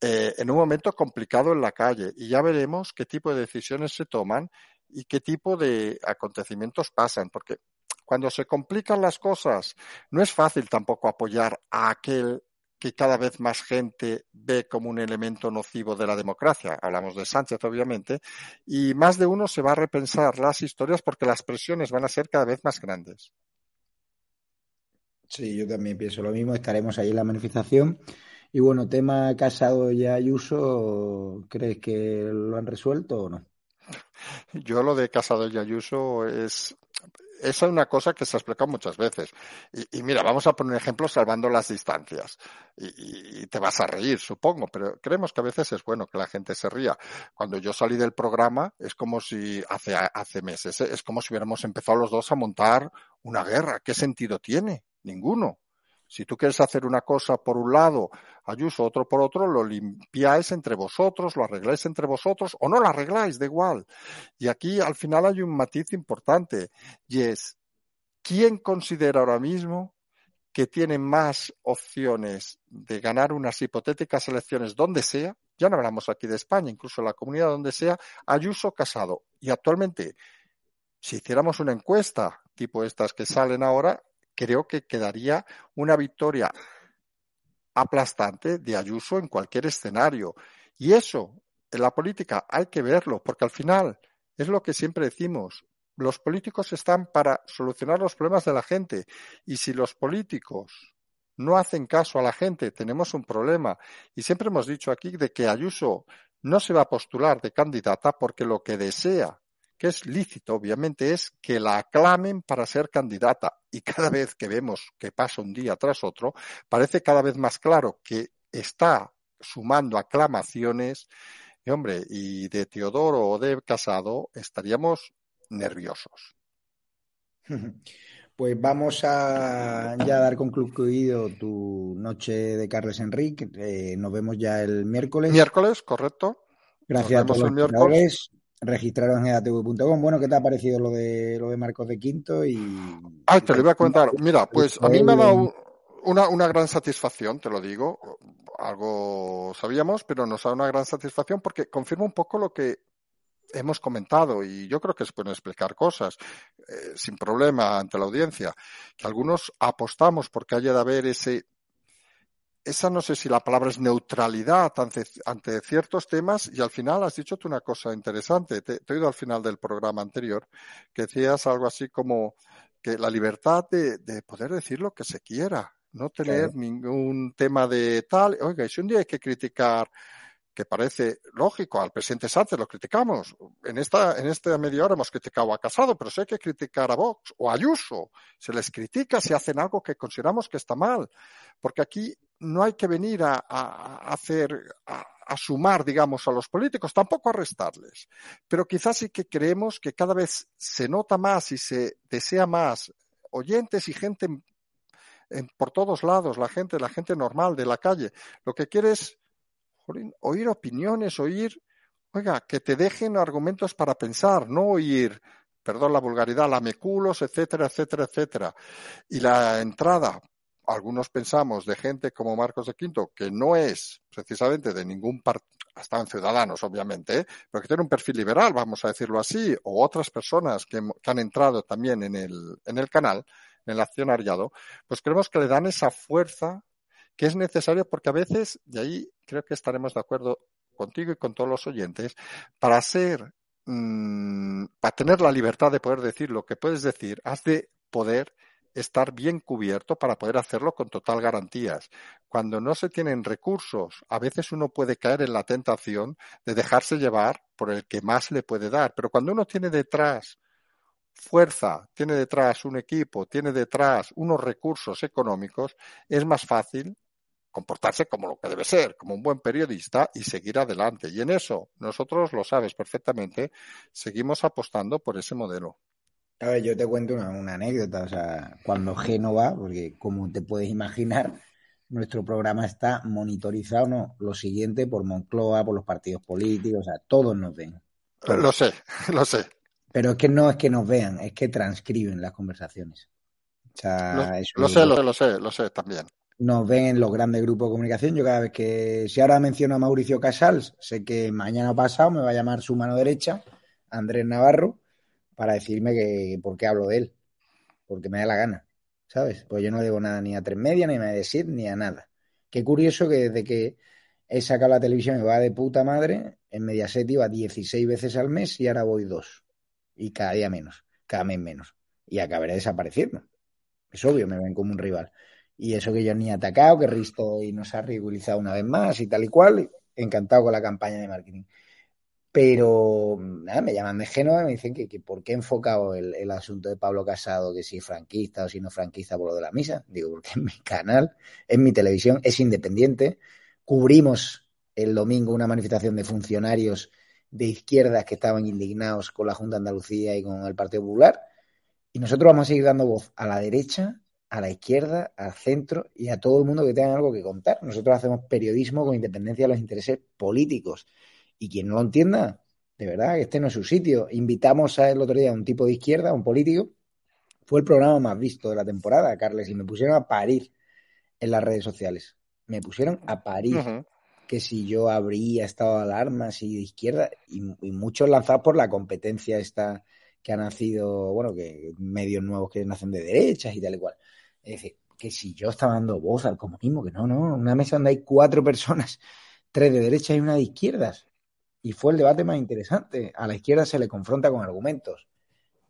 eh, en un momento complicado en la calle. Y ya veremos qué tipo de decisiones se toman y qué tipo de acontecimientos pasan, porque cuando se complican las cosas no es fácil tampoco apoyar a aquel que cada vez más gente ve como un elemento nocivo de la democracia. Hablamos de Sánchez, obviamente, y más de uno se va a repensar las historias porque las presiones van a ser cada vez más grandes. Sí, yo también pienso lo mismo. Estaremos ahí en la manifestación. Y bueno, tema Casado y Ayuso, ¿crees que lo han resuelto o no? Yo lo de Casado y Ayuso es esa es una cosa que se ha explicado muchas veces. Y, mira, vamos a poner un ejemplo salvando las distancias. Y, te vas a reír, supongo, pero creemos que a veces es bueno que la gente se ría. Cuando yo salí del programa, es como si hace, hace meses, es como si hubiéramos empezado los dos a montar una guerra. ¿Qué sentido tiene? Ninguno. Si tú quieres hacer una cosa por un lado, Ayuso, otro por otro, lo limpiáis entre vosotros, lo arregláis entre vosotros o no lo arregláis, da igual. Y aquí al final hay un matiz importante y es, ¿quién considera ahora mismo que tiene más opciones de ganar unas hipotéticas elecciones donde sea? Ya no hablamos aquí de España, incluso en la comunidad donde sea, Ayuso casado. Y actualmente, si hiciéramos una encuesta tipo estas que salen ahora, creo que quedaría una victoria aplastante de Ayuso en cualquier escenario. Y eso, en la política, hay que verlo, porque al final es lo que siempre decimos. Los políticos están para solucionar los problemas de la gente. Y si los políticos no hacen caso a la gente, tenemos un problema. Y siempre hemos dicho aquí de que Ayuso no se va a postular de candidata porque lo que desea que es lícito, obviamente, es que la aclamen para ser candidata. Y cada vez que vemos que pasa un día tras otro, parece cada vez más claro que está sumando aclamaciones. Y hombre, y de Teodoro o de Casado estaríamos nerviosos. Pues vamos a ya dar concluido tu noche de Carles Enrique. Eh, nos vemos ya el miércoles. Miércoles, correcto. Gracias a todos los miércoles registraron en atv.com. Bueno, ¿qué te ha parecido lo de lo de Marcos de Quinto? Y, Ay, te lo iba a comentar. Mira, pues a mí me ha dado una, una gran satisfacción, te lo digo. Algo sabíamos, pero nos da una gran satisfacción porque confirma un poco lo que hemos comentado y yo creo que se pueden explicar cosas eh, sin problema ante la audiencia. Que algunos apostamos porque haya de haber ese esa no sé si la palabra es neutralidad ante, ante, ciertos temas y al final has dicho tú una cosa interesante. Te, te, he oído al final del programa anterior que decías algo así como que la libertad de, de poder decir lo que se quiera, no tener claro. ningún tema de tal. Oiga, y si un día hay que criticar que parece lógico, al presidente Sánchez lo criticamos. En esta, en esta media hora hemos criticado a Casado, pero si hay que criticar a Vox o a Ayuso, se les critica si hacen algo que consideramos que está mal. Porque aquí no hay que venir a, hacer, a, sumar, digamos, a los políticos, tampoco a restarles. Pero quizás sí que creemos que cada vez se nota más y se desea más oyentes y gente en, en, por todos lados, la gente, la gente normal de la calle. Lo que quiere es oír opiniones, oír, oiga, que te dejen argumentos para pensar, no oír, perdón la vulgaridad, lameculos, etcétera, etcétera, etcétera. Y la entrada, algunos pensamos, de gente como Marcos de Quinto, que no es precisamente de ningún partido, hasta en Ciudadanos, obviamente, ¿eh? pero que tiene un perfil liberal, vamos a decirlo así, o otras personas que, que han entrado también en el, en el canal, en el accionariado, pues creemos que le dan esa fuerza que es necesario porque a veces, y ahí creo que estaremos de acuerdo contigo y con todos los oyentes, para ser, mmm, para tener la libertad de poder decir lo que puedes decir, has de poder estar bien cubierto para poder hacerlo con total garantías. Cuando no se tienen recursos, a veces uno puede caer en la tentación de dejarse llevar por el que más le puede dar, pero cuando uno tiene detrás fuerza, tiene detrás un equipo, tiene detrás unos recursos económicos, es más fácil comportarse como lo que debe ser, como un buen periodista y seguir adelante. Y en eso, nosotros lo sabes perfectamente, seguimos apostando por ese modelo. A ver, yo te cuento una, una anécdota. O sea, cuando Génova, porque como te puedes imaginar, nuestro programa está monitorizado, no, lo siguiente por Moncloa, por los partidos políticos, o sea, todos nos ven. Todos. Lo sé, lo sé. Pero es que no es que nos vean, es que transcriben las conversaciones. O sea, lo, eso lo sé, lo, lo sé, lo sé también nos ven en los grandes grupos de comunicación. Yo cada vez que, si ahora menciono a Mauricio Casals, sé que mañana pasado me va a llamar su mano derecha, Andrés Navarro, para decirme que por qué hablo de él, porque me da la gana, ¿sabes? Pues yo no debo nada ni a tres media, ni a decir, ni a nada. Qué curioso que desde que he sacado la televisión me va de puta madre, en Mediaset iba 16 veces al mes y ahora voy dos. Y cada día menos, cada mes menos. Y acabaré desapareciendo. Es obvio, me ven como un rival. Y eso que yo ni he atacado, que Risto y nos ha ridiculizado una vez más y tal y cual. Encantado con la campaña de marketing. Pero nada, me llaman de Génova y me dicen que, por qué he enfocado el, asunto de Pablo Casado, que si es franquista o si no es franquista por lo de la misa. Digo, porque en mi canal, en mi televisión, es independiente. Cubrimos el domingo una manifestación de funcionarios de izquierdas que estaban indignados con la Junta de Andalucía y con el Partido Popular. Y nosotros vamos a seguir dando voz a la derecha a la izquierda, al centro y a todo el mundo que tenga algo que contar. Nosotros hacemos periodismo con independencia de los intereses políticos. Y quien no lo entienda, de verdad, que este no es su sitio. Invitamos a el otro día a un tipo de izquierda, a un político. Fue el programa más visto de la temporada, Carles, y me pusieron a parir en las redes sociales. Me pusieron a parir. Uh -huh. Que si yo habría estado de alarma, así de izquierda, y, y muchos lanzados por la competencia esta que ha nacido, bueno, que medios nuevos que nacen de derechas y tal y cual. Es decir, que si yo estaba dando voz al comunismo, que no, no, una mesa donde hay cuatro personas, tres de derecha y una de izquierdas. Y fue el debate más interesante. A la izquierda se le confronta con argumentos.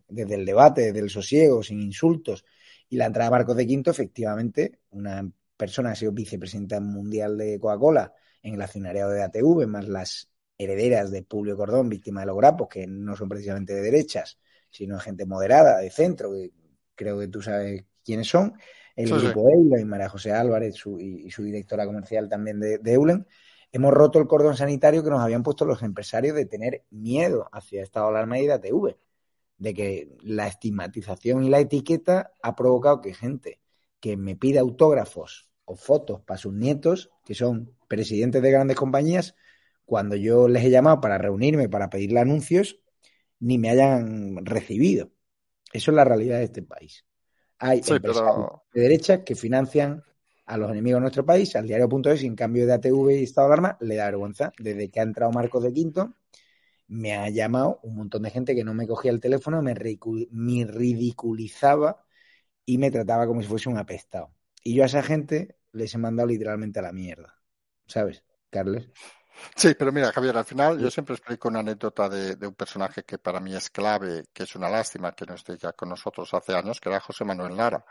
Desde el debate, desde el sosiego, sin insultos. Y la entrada de Marcos de Quinto, efectivamente, una persona que ha sido vicepresidenta mundial de Coca-Cola en el accionariado de ATV, más las herederas de Publio Cordón, víctima de los grapos, que no son precisamente de derechas, sino gente moderada, de centro, que creo que tú sabes quiénes son, el sí, grupo sí. Eulen, María José Álvarez su, y, y, su directora comercial también de, de, Eulen, hemos roto el cordón sanitario que nos habían puesto los empresarios de tener miedo hacia de alarma y de ATV, de que la estigmatización y la etiqueta ha provocado que gente que me pide autógrafos o fotos para sus nietos, que son presidentes de grandes compañías, cuando yo les he llamado para reunirme, para pedirle anuncios, ni me hayan recibido. Eso es la realidad de este país hay sí, pero... de derecha que financian a los enemigos de nuestro país, al diario.es, y en cambio de ATV y Estado de Alarma, le da vergüenza. Desde que ha entrado Marcos de Quinto, me ha llamado un montón de gente que no me cogía el teléfono, me, me ridiculizaba y me trataba como si fuese un apestado. Y yo a esa gente les he mandado literalmente a la mierda. ¿Sabes, Carles? Sí, pero mira, Javier, al final yo siempre explico una anécdota de, un personaje que para mí es clave, que es una lástima que no esté ya con nosotros hace años, que era José Manuel Lara.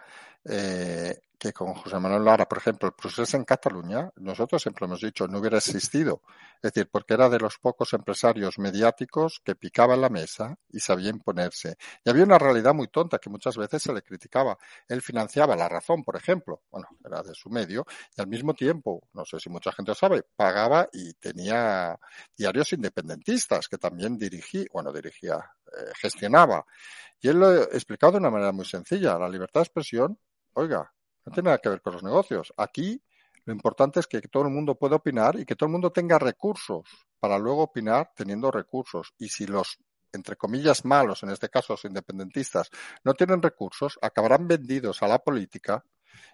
Eh, que con José Manuel Lara, por ejemplo, el proceso en Cataluña, nosotros siempre hemos dicho, no hubiera existido. Es decir, porque era de los pocos empresarios mediáticos que picaban la mesa y sabía imponerse. Y había una realidad muy tonta que muchas veces se le criticaba. Él financiaba La Razón, por ejemplo, bueno, era de su medio, y al mismo tiempo, no sé si mucha gente lo sabe, pagaba y tenía diarios independentistas que también dirigía, bueno, dirigía, eh, gestionaba. Y él lo explicado de una manera muy sencilla. La libertad de expresión, oiga, no tiene nada que ver con los negocios. Aquí lo importante es que todo el mundo pueda opinar y que todo el mundo tenga recursos para luego opinar teniendo recursos. Y si los, entre comillas, malos, en este caso los independentistas, no tienen recursos, acabarán vendidos a la política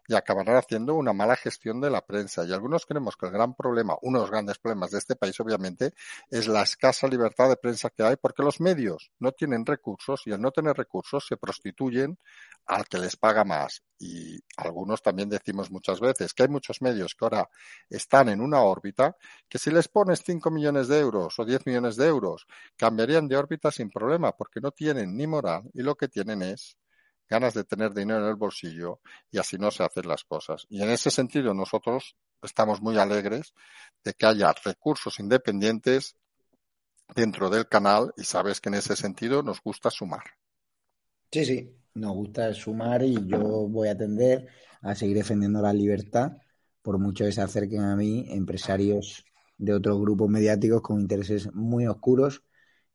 y acabarán haciendo una mala gestión de la prensa. Y algunos creemos que el gran problema, uno de los grandes problemas de este país, obviamente, es la escasa libertad de prensa que hay, porque los medios no tienen recursos y al no tener recursos se prostituyen al que les paga más. Y algunos también decimos muchas veces que hay muchos medios que ahora están en una órbita que si les pones 5 millones de euros o 10 millones de euros, cambiarían de órbita sin problema, porque no tienen ni moral y lo que tienen es ganas de tener dinero en el bolsillo y así no se hacen las cosas. Y en ese sentido nosotros estamos muy alegres de que haya recursos independientes dentro del canal y sabes que en ese sentido nos gusta sumar. Sí, sí, nos gusta sumar y yo voy a tender a seguir defendiendo la libertad por mucho que se acerquen a mí empresarios de otros grupos mediáticos con intereses muy oscuros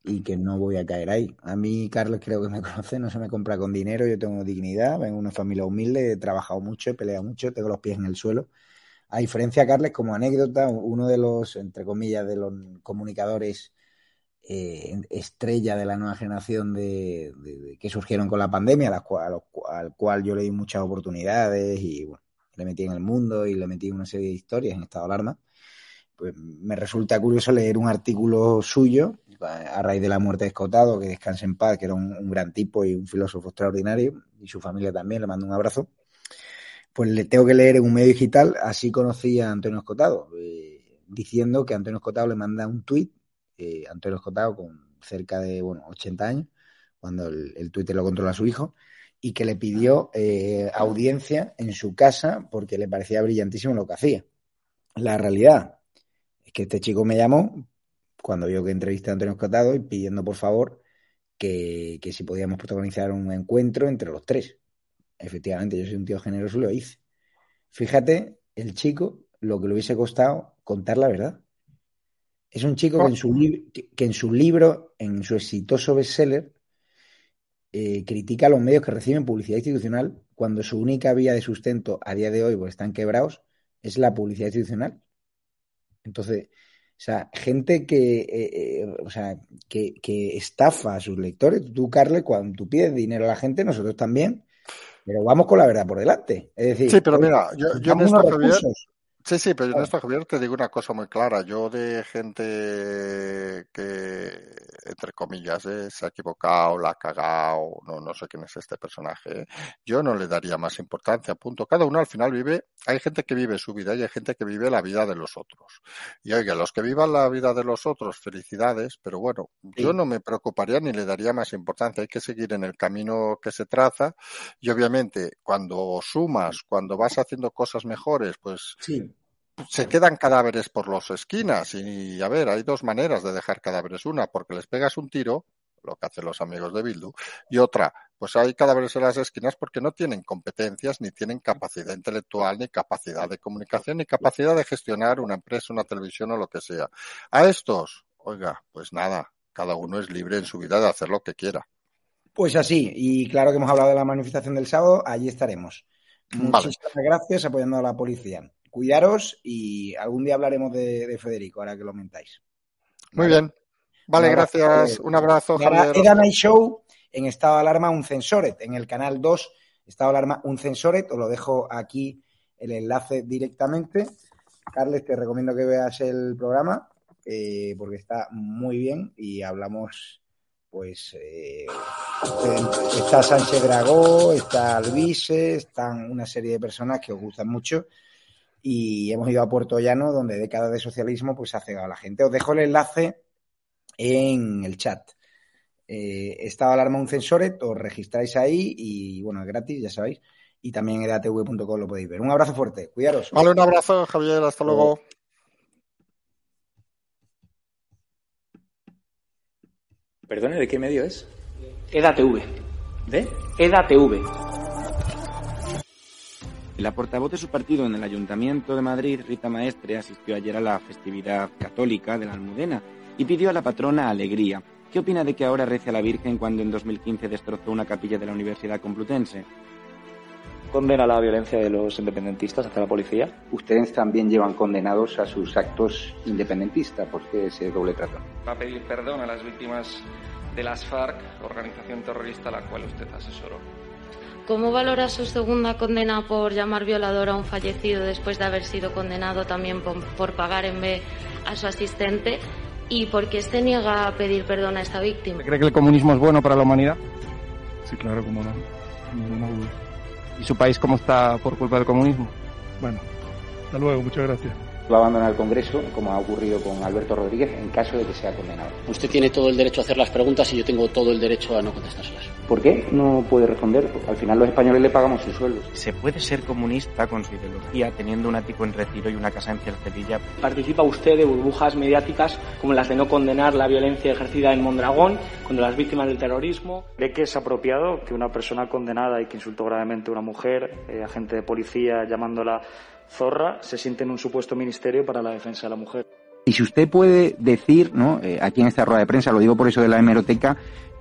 y que no voy a caer ahí. A mí, Carlos, creo que me conoce, no se me compra con dinero, yo tengo dignidad, vengo de una familia humilde, he trabajado mucho, he peleado mucho, tengo los pies en el suelo. A diferencia, Carles, como anécdota, uno de los, entre comillas, de los comunicadores eh, estrella de la nueva generación de, que surgieron con la pandemia, al cual yo le di muchas oportunidades y bueno, le metí en el mundo y le metí una serie de historias en estado de alarma. Pues me resulta curioso leer un artículo suyo a raíz de la muerte de Escotado, que descanse en paz, que era un, gran tipo y un filósofo extraordinario, y su familia también, le mando un abrazo. Pues le tengo que leer en un medio digital, así conocí a Antonio Escotado, eh, diciendo que Antonio Escotado le manda un tuit, eh, Antonio Escotado con cerca de, bueno, 80 años, cuando el, el Twitter lo controla su hijo, y que le pidió eh, audiencia en su casa porque le parecía brillantísimo lo que hacía. La realidad es que este chico me llamó cuando vio que entrevisté a Antonio Escotado y pidiendo por favor que, si podíamos protagonizar un encuentro entre los tres. Efectivamente, yo soy un tío generoso y lo hice. Fíjate, el chico, lo que le hubiese costado contar la verdad. Es un chico que en su, que en su libro, en su exitoso bestseller, eh, critica a los medios que reciben publicidad institucional cuando su única vía de sustento a día de hoy, porque están quebrados, es la publicidad institucional. Entonces, o sea, gente que, eh, eh, o sea, que, que, estafa a sus lectores. Tú, Carle, cuando tú pides dinero a la gente, nosotros también, pero vamos con la verdad por delante. Es decir, sí, pero mira, yo, yo en esto, Javier, Sí, sí, pero en esto, Javier, te digo una cosa muy clara. Yo de gente que, entre comillas, eh, se ha equivocado, la ha cagado, no, no sé quién es este personaje, yo no le daría más importancia, punto. Cada uno al final vive, hay gente que vive su vida y hay gente que vive la vida de los otros. Y oiga, los que vivan la vida de los otros, felicidades, pero bueno, yo no me preocuparía ni le daría más importancia. Hay que seguir en el camino que se traza y obviamente cuando sumas, cuando vas haciendo cosas mejores, pues sí se quedan cadáveres por las esquinas y a ver, hay dos maneras de dejar cadáveres. Una, porque les pegas un tiro, lo que hacen los amigos de Bildu, y otra, pues hay cadáveres en las esquinas porque no tienen competencias, ni tienen capacidad intelectual, ni capacidad de comunicación, ni capacidad de gestionar una empresa, una televisión o lo que sea. A estos, oiga, pues nada, cada uno es libre en su vida de hacer lo que quiera. Pues así, y claro que hemos hablado de la manifestación del sábado, allí estaremos. Muchísimas gracias apoyando a la policía cuidaros y algún día hablaremos de, Federico, ahora que lo mentáis. Muy bien. Vale, gracias. Un abrazo, Javier. Era Night Show en estado de alarma un censoret, en el canal 2, estado de alarma un censoret, os lo dejo aquí el enlace directamente. Carles, te recomiendo que veas el programa eh, porque está muy bien y hablamos, pues, eh, está Sánchez Dragó, está Alvise, están una serie de personas que os gustan mucho y hemos ido a Puerto Llano, donde décadas de socialismo pues ha cegado a la gente. Os dejo el enlace en el chat. Eh, estado alarma un censoret, os registráis ahí y bueno, es gratis, ya sabéis. Y también en edatv.com lo podéis ver. Un abrazo fuerte, cuidaros. Vale, un abrazo, Javier, hasta luego. Perdone, ¿de qué medio es? EDATV. ¿De? EDATV. La portavoz de su partido en el Ayuntamiento de Madrid, Rita Maestre, asistió ayer a la festividad católica de la Almudena y pidió a la patrona alegría. ¿Qué opina de que ahora rece a la Virgen cuando en 2015 destrozó una capilla de la Universidad Complutense? condena la violencia de los independentistas hacia la policía. Ustedes también llevan condenados a sus actos independentistas. ¿Por qué ese doble trato? Va a pedir perdón a las víctimas de las FARC, organización terrorista a la cual usted asesoró. ¿Cómo valora su segunda condena por llamar violador a un fallecido después de haber sido condenado también por, por pagar en B a su asistente? ¿Y por qué se niega a pedir perdón a esta víctima? ¿Cree que el comunismo es bueno para la humanidad? Sí, claro, como no. ¿Y su país cómo está por culpa del comunismo? Bueno, hasta luego, muchas gracias. Va a abandonar el Congreso, como ha ocurrido con Alberto Rodríguez, en caso de que sea condenado. Usted tiene todo el derecho a hacer las preguntas y yo tengo todo el derecho a no contestárselas. ¿Por qué no puede responder? Porque al final los españoles le pagamos sus sueldos. ¿Se puede ser comunista con su ideología teniendo un ático en retiro y una casa en Cercedilla? ¿Participa usted de burbujas mediáticas como las de no condenar la violencia ejercida en Mondragón contra las víctimas del terrorismo? ¿Cree que es apropiado que una persona condenada y que insultó gravemente a una mujer, eh, agente de policía llamándola zorra, se siente en un supuesto ministerio para la defensa de la mujer? Y si usted puede decir, ¿no? Eh, aquí en esta rueda de prensa, lo digo por eso de la hemeroteca,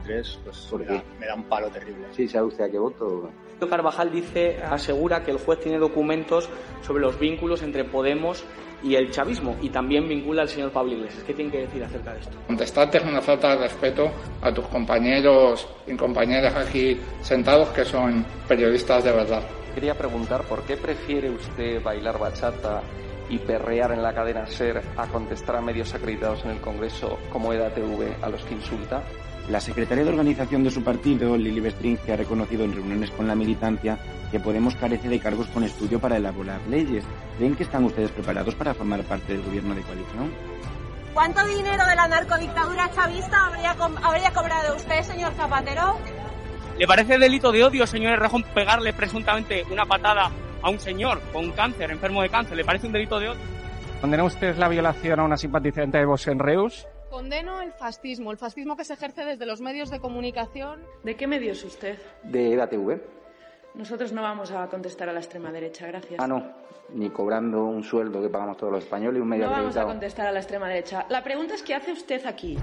53 pues me da, me da, un palo terrible. Sí, ¿sabe usted a qué voto? Carvajal dice, asegura que el juez tiene documentos sobre los vínculos entre Podemos y el chavismo y también vincula al señor Pablo Iglesias. ¿Qué tiene que decir acerca de esto? Contestarte es una falta de respeto a tus compañeros y compañeras aquí sentados que son periodistas de verdad. Quería preguntar por qué prefiere usted bailar bachata y perrear en la cadena SER a contestar a medios acreditados en el Congreso como EDATV a los que insulta? La secretaria de organización de su partido, Lili Bestringe, ha reconocido en reuniones con la militancia que Podemos carece de cargos con estudio para elaborar leyes. ¿Creen que están ustedes preparados para formar parte del gobierno de coalición? ¿Cuánto dinero de la narcodictadura chavista habría, habría cobrado usted, señor Zapatero? ¿Le parece delito de odio, señor Errejón, pegarle presuntamente una patada a un señor con cáncer, enfermo de cáncer? ¿Le parece un delito de odio? ¿Condena usted la violación a una simpatizante de Vox en Reus? Condeno el fascismo, el fascismo que se ejerce desde los medios de comunicación. ¿De qué medios usted? De EDATV. Nosotros no vamos a contestar a la extrema derecha, gracias. Ah, no, ni cobrando un sueldo que pagamos todos los españoles y un medio No acreditado. vamos a contestar a la extrema derecha. La pregunta es, ¿qué hace usted aquí?